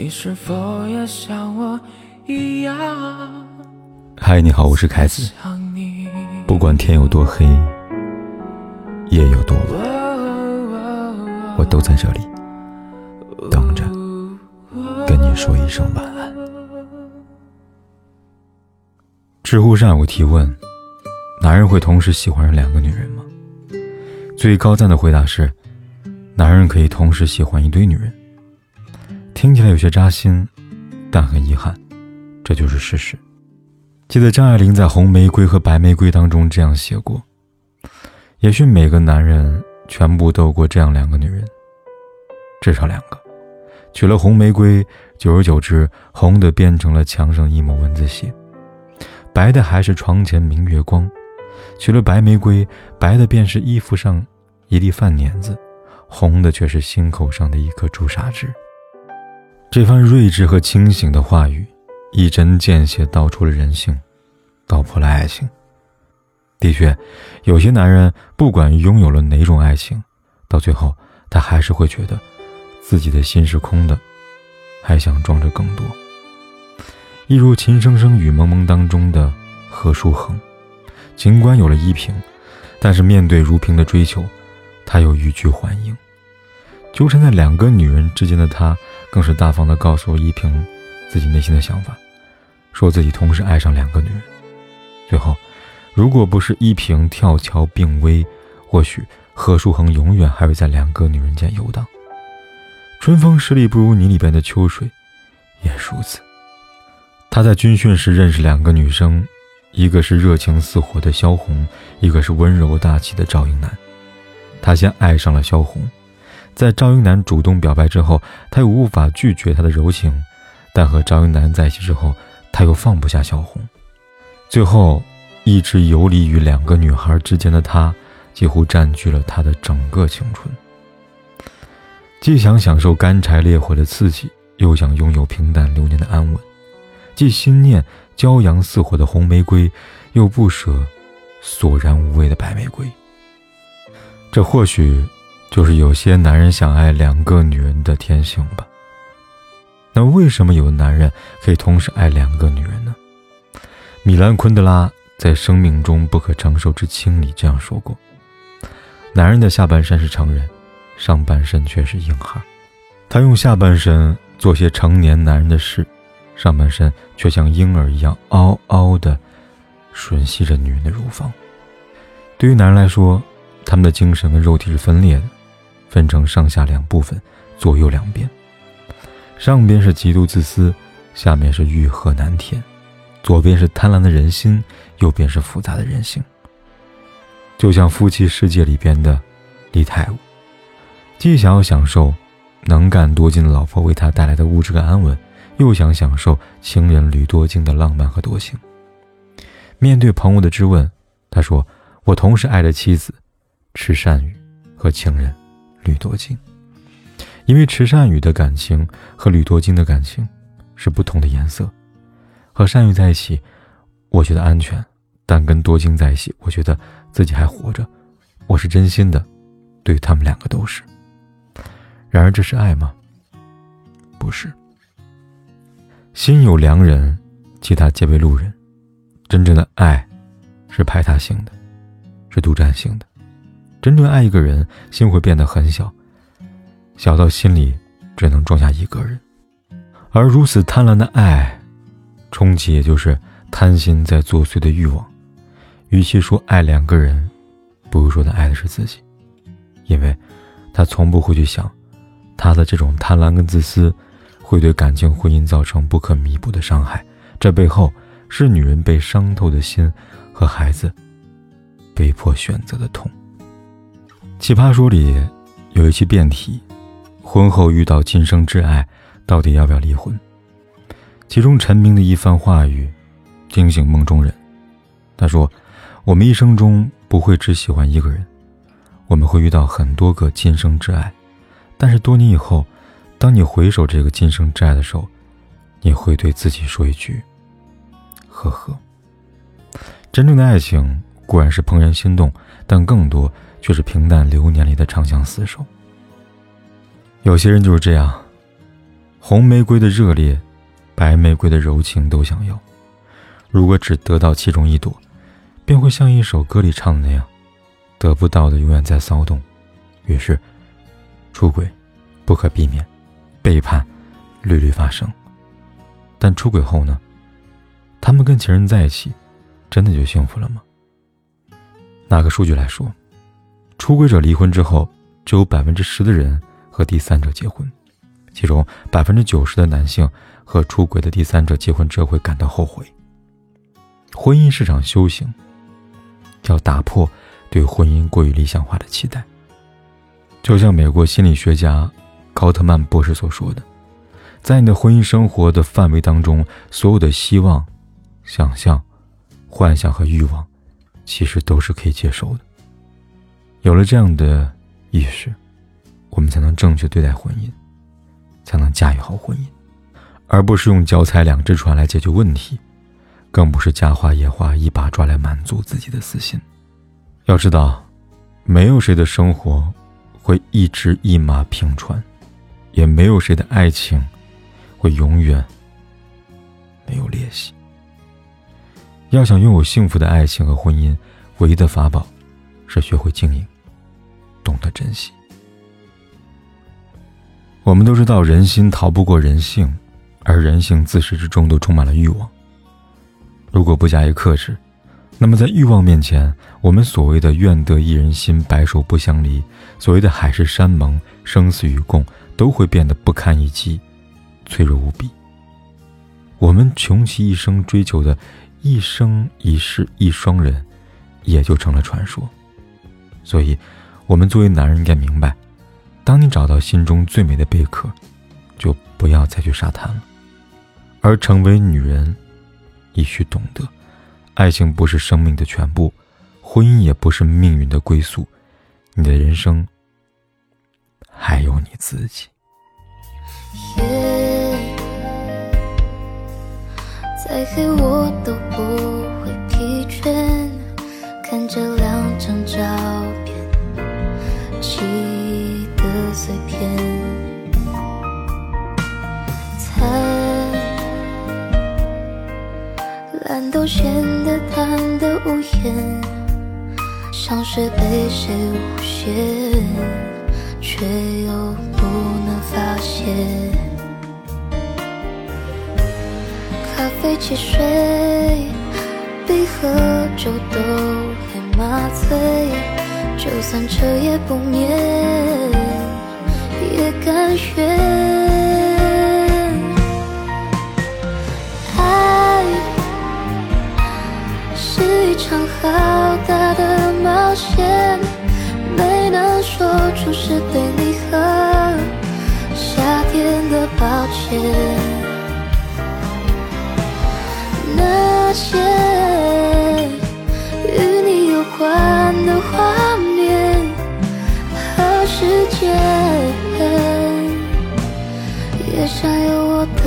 你是否也像我一样？嗨，你好，我是凯子。不管天有多黑，夜有多晚，我都在这里等着跟你说一声晚安。知乎上有个提问：男人会同时喜欢上两个女人吗？最高赞的回答是：男人可以同时喜欢一堆女人。听起来有些扎心，但很遗憾，这就是事实。记得张爱玲在《红玫瑰和白玫瑰》当中这样写过：“也许每个男人全部都过这样两个女人，至少两个。娶了红玫瑰，久而久之，红的变成了墙上一抹蚊子血，白的还是床前明月光；娶了白玫瑰，白的便是衣服上一粒饭碾子，红的却是心口上的一颗朱砂痣。”这番睿智和清醒的话语，一针见血道出了人性，道破了爱情。的确，有些男人不管拥有了哪种爱情，到最后他还是会觉得自己的心是空的，还想装着更多。一如《情深深雨蒙蒙》当中的何书恒，尽管有了依萍，但是面对如萍的追求，他又欲拒还迎。纠缠在两个女人之间的他。更是大方地告诉依萍自己内心的想法，说自己同时爱上两个女人。最后，如果不是依萍跳桥病危，或许何书恒永远还会在两个女人间游荡。春风十里不如你里边的秋水，也如此。他在军训时认识两个女生，一个是热情似火的萧红，一个是温柔大气的赵英男。他先爱上了萧红。在赵英男主动表白之后，他又无法拒绝他的柔情，但和赵英男在一起之后，他又放不下小红。最后，一直游离于两个女孩之间的他，几乎占据了他的整个青春。既想享受干柴烈火的刺激，又想拥有平淡流年的安稳；既心念骄阳似火的红玫瑰，又不舍索然无味的白玫瑰。这或许。就是有些男人想爱两个女人的天性吧。那为什么有的男人可以同时爱两个女人呢？米兰昆德拉在《生命中不可承受之轻》里这样说过：“男人的下半身是成人，上半身却是婴孩。他用下半身做些成年男人的事，上半身却像婴儿一样嗷嗷的吮吸着女人的乳房。对于男人来说，他们的精神跟肉体是分裂的。”分成上下两部分，左右两边。上边是极度自私，下面是欲壑难填。左边是贪婪的人心，右边是复杂的人性。就像夫妻世界里边的李太武，既想要享受能干多金的老婆为他带来的物质感安稳，又想享受情人吕多金的浪漫和多情。面对朋友的质问，他说：“我同时爱着妻子池善宇和情人。”吕多金，因为池善宇的感情和吕多金的感情是不同的颜色。和善宇在一起，我觉得安全；但跟多金在一起，我觉得自己还活着。我是真心的，对他们两个都是。然而，这是爱吗？不是。心有良人，其他皆为路人。真正的爱，是排他性的，是独占性的。真正爱一个人，心会变得很小，小到心里只能装下一个人。而如此贪婪的爱，充其也就是贪心在作祟的欲望。与其说爱两个人，不如说他爱的是自己，因为他从不会去想，他的这种贪婪跟自私，会对感情婚姻造成不可弥补的伤害。这背后是女人被伤透的心和孩子被迫选择的痛。奇葩说里有一期辩题：婚后遇到今生挚爱，到底要不要离婚？其中陈明的一番话语惊醒梦中人。他说：“我们一生中不会只喜欢一个人，我们会遇到很多个今生挚爱。但是多年以后，当你回首这个今生挚爱的时候，你会对自己说一句：呵呵。真正的爱情固然是怦然心动，但更多……”却是平淡流年里的长相厮守。有些人就是这样，红玫瑰的热烈，白玫瑰的柔情都想要。如果只得到其中一朵，便会像一首歌里唱的那样，得不到的永远在骚动。于是，出轨不可避免，背叛屡屡发生。但出轨后呢？他们跟情人在一起，真的就幸福了吗？拿个数据来说，出轨者离婚之后，只有百分之十的人和第三者结婚，其中百分之九十的男性和出轨的第三者结婚之后会感到后悔。婚姻是场修行，要打破对婚姻过于理想化的期待。就像美国心理学家高特曼博士所说的，在你的婚姻生活的范围当中，所有的希望、想象、幻想和欲望。其实都是可以接受的。有了这样的意识，我们才能正确对待婚姻，才能驾驭好婚姻，而不是用脚踩两只船来解决问题，更不是家花野花一把抓来满足自己的私心。要知道，没有谁的生活会一直一马平川，也没有谁的爱情会永远没有裂隙。要想拥有幸福的爱情和婚姻，唯一的法宝是学会经营，懂得珍惜。我们都知道，人心逃不过人性，而人性自始至终都充满了欲望。如果不加以克制，那么在欲望面前，我们所谓的“愿得一人心，白首不相离”，所谓的海誓山盟、生死与共，都会变得不堪一击，脆弱无比。我们穷其一生追求的。一生一世一双人，也就成了传说。所以，我们作为男人应该明白：当你找到心中最美的贝壳，就不要再去沙滩了。而成为女人，亦需懂得，爱情不是生命的全部，婚姻也不是命运的归宿。你的人生，还有你自己。再黑我都不会疲倦，看着两张照，记忆的碎片，惨，蓝豆显得贪得无厌，香水被谁诬陷，却又不能发现。飞汽水比喝酒都还麻醉，就算彻夜不眠也甘愿。爱是一场浩大的冒险，没能说出是对你和夏天的抱歉。那些想有我的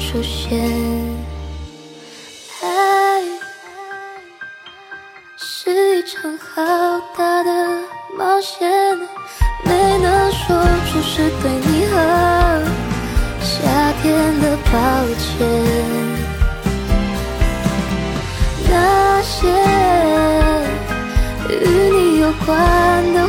出现。爱是一场浩大的冒险，没能说出是对你和夏天的抱歉。那些与你有关的